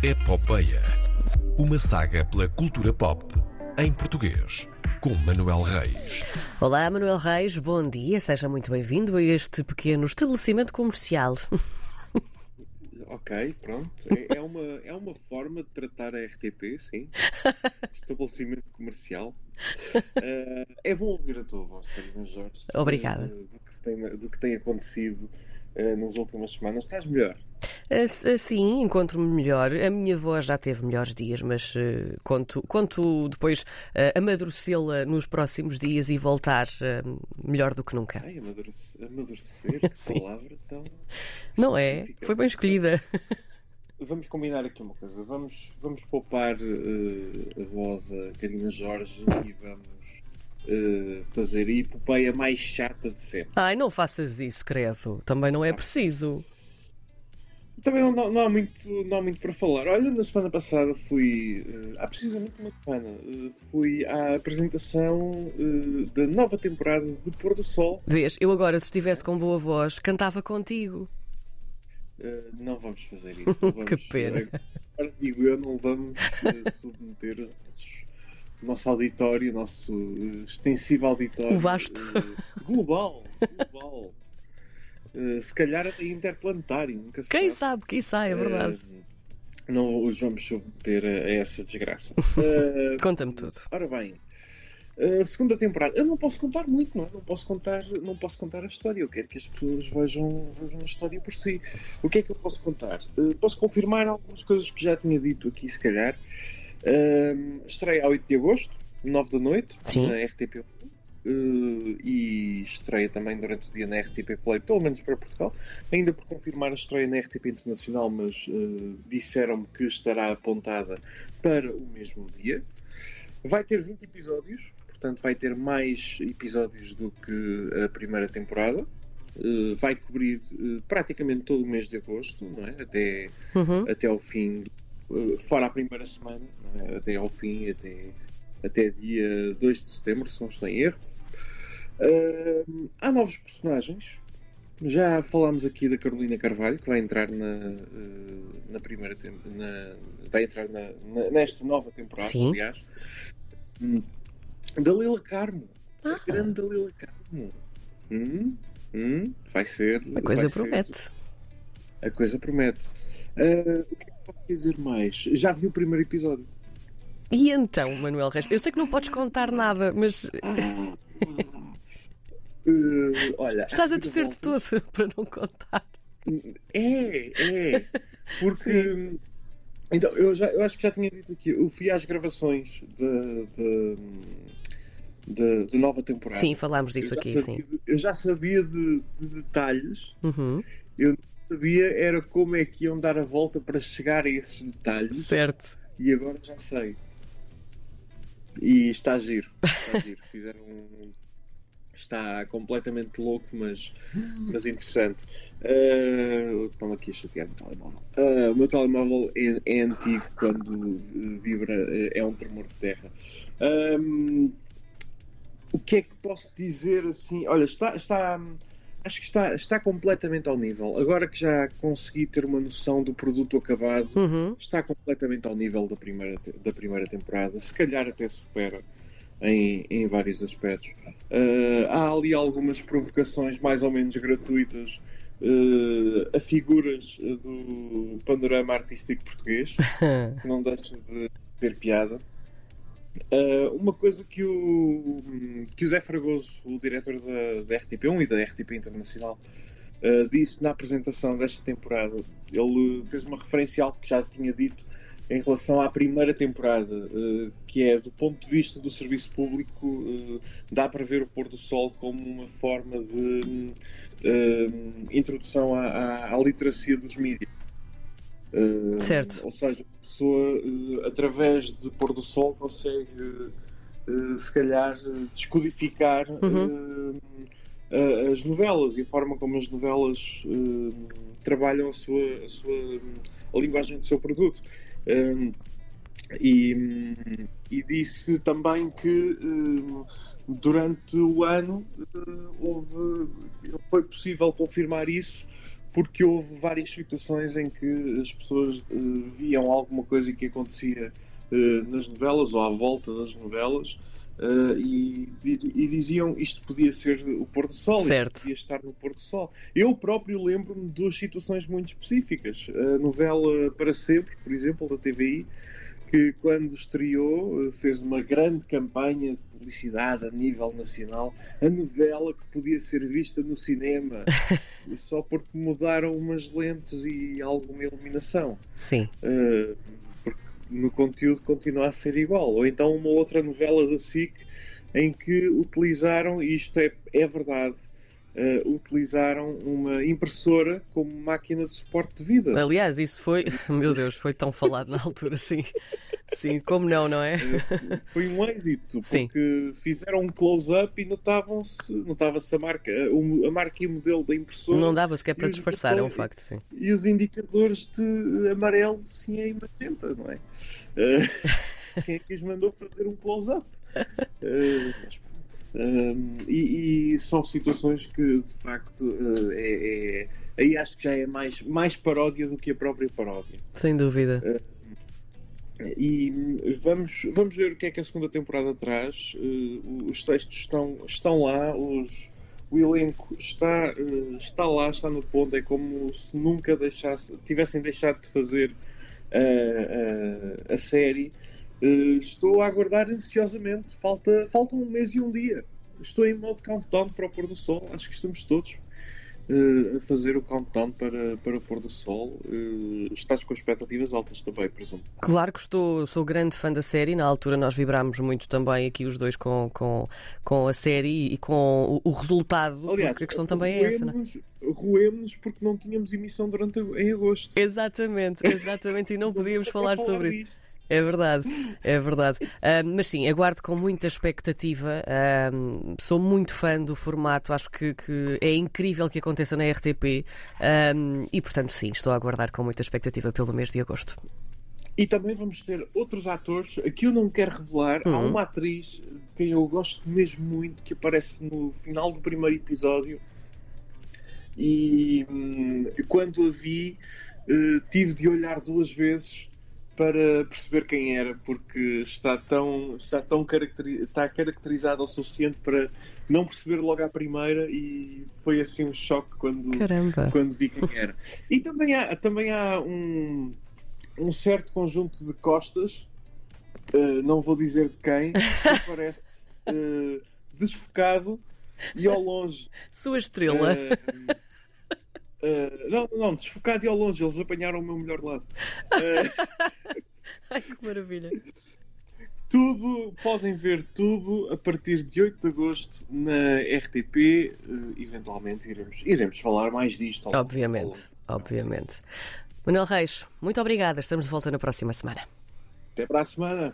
Epopeia. Uma saga pela cultura pop em português. Com Manuel Reis. Olá, Manuel Reis, bom dia, seja muito bem-vindo a este pequeno estabelecimento comercial. Ok, pronto. É, é uma, é uma forma de tratar a RTP, sim. Estabelecimento comercial. Uh, é bom ouvir a tua voz, Carina Jorge. Obrigada. Uh, do, que tem, do que tem acontecido uh, nas últimas semanas. Estás melhor? Sim, encontro-me melhor. A minha voz já teve melhores dias, mas uh, conto, conto depois uh, amadurecê-la nos próximos dias e voltar uh, melhor do que nunca. Ai, amadurecer, amadurecer palavra tão. Não é? Foi bem escolhida. Vamos combinar aqui uma coisa. Vamos, vamos poupar a voz a Karina Jorge e vamos. Uh, fazer a epopeia mais chata de sempre. Ai, não faças isso, credo. Também não é preciso. Também não, não, há muito, não há muito para falar. Olha, na semana passada fui, uh, há precisamente uma semana, uh, fui à apresentação uh, da nova temporada de Pôr do Sol. Vês, eu agora, se estivesse com boa voz, cantava contigo. Uh, não vamos fazer isso. Vamos, que pena. Agora digo eu, não vamos submeter o nosso auditório, nosso extensivo auditório. O vasto. global. Global. Eh, se calhar até interplanetário, nunca se Quem sabe, sabe, quem sabe, é verdade. Não os vamos submeter a, essa desgraça. Conta-me tudo. Ora bem, a segunda temporada. Eu não posso contar muito, não é? Não posso contar, não posso contar a história. Eu quero que as pessoas vejam, vejam a história por si. O que é que eu posso contar? Uh, posso confirmar algumas coisas que já tinha dito aqui, se calhar. Uh, estreia a 8 de agosto, 9 da noite, Sim. na RTP Uh, e estreia também durante o dia na RTP Play, pelo menos para Portugal. Ainda por confirmar a estreia na RTP Internacional, mas uh, disseram-me que estará apontada para o mesmo dia. Vai ter 20 episódios, portanto, vai ter mais episódios do que a primeira temporada. Uh, vai cobrir praticamente todo o mês de agosto, não é? até, uhum. até ao fim, fora a primeira semana, é? até ao fim, até até dia 2 de setembro, se não estou em erro. Uh, há novos personagens. Já falámos aqui da Carolina Carvalho, que vai entrar na, uh, na primeira na, vai entrar na, nesta nova temporada, Sim. aliás. Hum. Dalila Carmo. Ah. A grande Dalila Carmo. Hum, hum, vai ser. A coisa promete. Ser, a coisa promete. Uh, o que é que posso dizer mais? Já vi o primeiro episódio. E então, Manuel Reis? Eu sei que não podes contar nada, mas. Ah, Uh, olha, Estás a torcer-te todo para não contar. É, é. Porque. Então, eu, já, eu acho que já tinha dito aqui, eu fui às gravações da de, nova temporada. Sim, falámos disso aqui, sabia, sim. Eu já sabia de, de detalhes, uhum. eu sabia era como é que iam dar a volta para chegar a esses detalhes. Certo. E agora já sei. E está giro. Está giro. Fizeram um está completamente louco, mas, mas interessante. Uh, Estão aqui a chatear o telemóvel. Uh, o meu telemóvel é, é, antigo, quando vibra é um tremor de terra. Um, o que é que posso dizer assim? Olha, está, está, acho que está, está completamente ao nível. Agora que já consegui ter uma noção do produto acabado, uhum. está completamente ao nível da primeira, da primeira temporada. Se calhar até supera em, em vários aspectos. Uh, há ali algumas provocações mais ou menos gratuitas uh, a figuras do panorama artístico português, que não deixa de ter piada. Uh, uma coisa que o, que o Zé Fragoso, o diretor da, da RTP1 e da RTP Internacional, disse na apresentação desta temporada, ele fez uma referência ao que já tinha dito em relação à primeira temporada, uh, que é do ponto de vista do serviço público, uh, dá para ver o pôr do sol como uma forma de uh, introdução à, à, à, literacia dos mídias. Certo. Ou seja, a pessoa, através de pôr do sol, consegue, se calhar, descodificar uhum. as novelas e a forma como as novelas trabalham a sua, a sua a linguagem do seu produto. Um, e, e, disse também que durante o ano uh, houve, foi possível confirmar isso porque houve várias situações em que as pessoas uh, viam alguma coisa que acontecia uh, nas novelas ou à volta das novelas uh, e, e, diziam isto podia ser o pôr do sol, certo. isto podia estar no pôr do sol. Eu próprio lembro-me de duas situações muito específicas. A novela Para Sempre, por exemplo, da TVI, que quando estreou fez uma grande campanha de publicidade a nível nacional, a novela que podia ser vista no cinema, só porque mudaram umas lentes e alguma iluminação. Sim. Uh, porque no conteúdo continua a ser igual. Ou então uma outra novela da SIC em que utilizaram, e isto é, é verdade, uh, utilizaram uma impressora como máquina de suporte de vida. Aliás, isso foi, meu Deus, foi tão falado na altura, sim. Sim, como não, não é? Uh, foi um êxito, porque sim. fizeram um close-up e notavam-se, notava-se a marca, a marca e o modelo da impressora. Não dava sequer para disfarçar, é um facto, sim. E os indicadores de amarelo, sim, é magenta, não é? Uh, quem é que os mandou fazer um close-up? Uh, um, e, e, são situações que de facto uh, é, é, aí acho que já é mais, mais paródia do que a própria paródia. Sem dúvida. Uh, e vamos, vamos ver o que é que a segunda temporada traz. Uh, os textos estão, estão lá, os, o elenco está, está lá, está no ponto. É como se nunca deixasse, tivessem deixado de fazer a série. Uh, estou a aguardar ansiosamente. Falta, falta um mês e um dia. Estou em modo countdown para o pôr do sol. Acho que estamos todos uh, a fazer o countdown para, para o pôr do sol. Uh, estás com expectativas altas também, presumo. Claro que estou, sou grande fã da série. Na altura nós vibrámos muito também aqui os dois com, com, com a série e com o, o resultado. Aliás, porque a questão também é essa, não é? Roemos porque não tínhamos emissão durante em agosto. Exatamente, exatamente, e não podíamos falar sobre isso. É verdade, é verdade. Uh, mas sim, aguardo com muita expectativa. Uh, sou muito fã do formato, acho que, que, é incrível que aconteça na RTP uh, e, portanto, sim, estou a aguardar com muita expectativa pelo mês de agosto. E também vamos ter outros atores. Aqui eu não quero revelar. Uhum. Há uma atriz de quem eu gosto mesmo muito que aparece no final do primeiro episódio. E hum, quando a vi, uh, tive de olhar duas vezes para perceber quem era, porque está tão, está tão caracteri está caracterizado o suficiente para não perceber logo à primeira e foi assim um choque quando, quando vi quem era. E também há, também há um, um certo conjunto de costas, uh, não vou dizer de quem, que parece uh, desfocado e ao longe. Sua estrela. Uh, Uh, não, não, desfocado e ao longe, eles apanharam o meu melhor lado. Uh, Ai, que maravilha! Tudo, podem ver tudo a partir de 8 de agosto na RTP. Uh, eventualmente iremos, iremos falar mais disto. Obviamente, obviamente. Manuel Reis, muito obrigada. Estamos de volta na próxima semana. Até para a semana.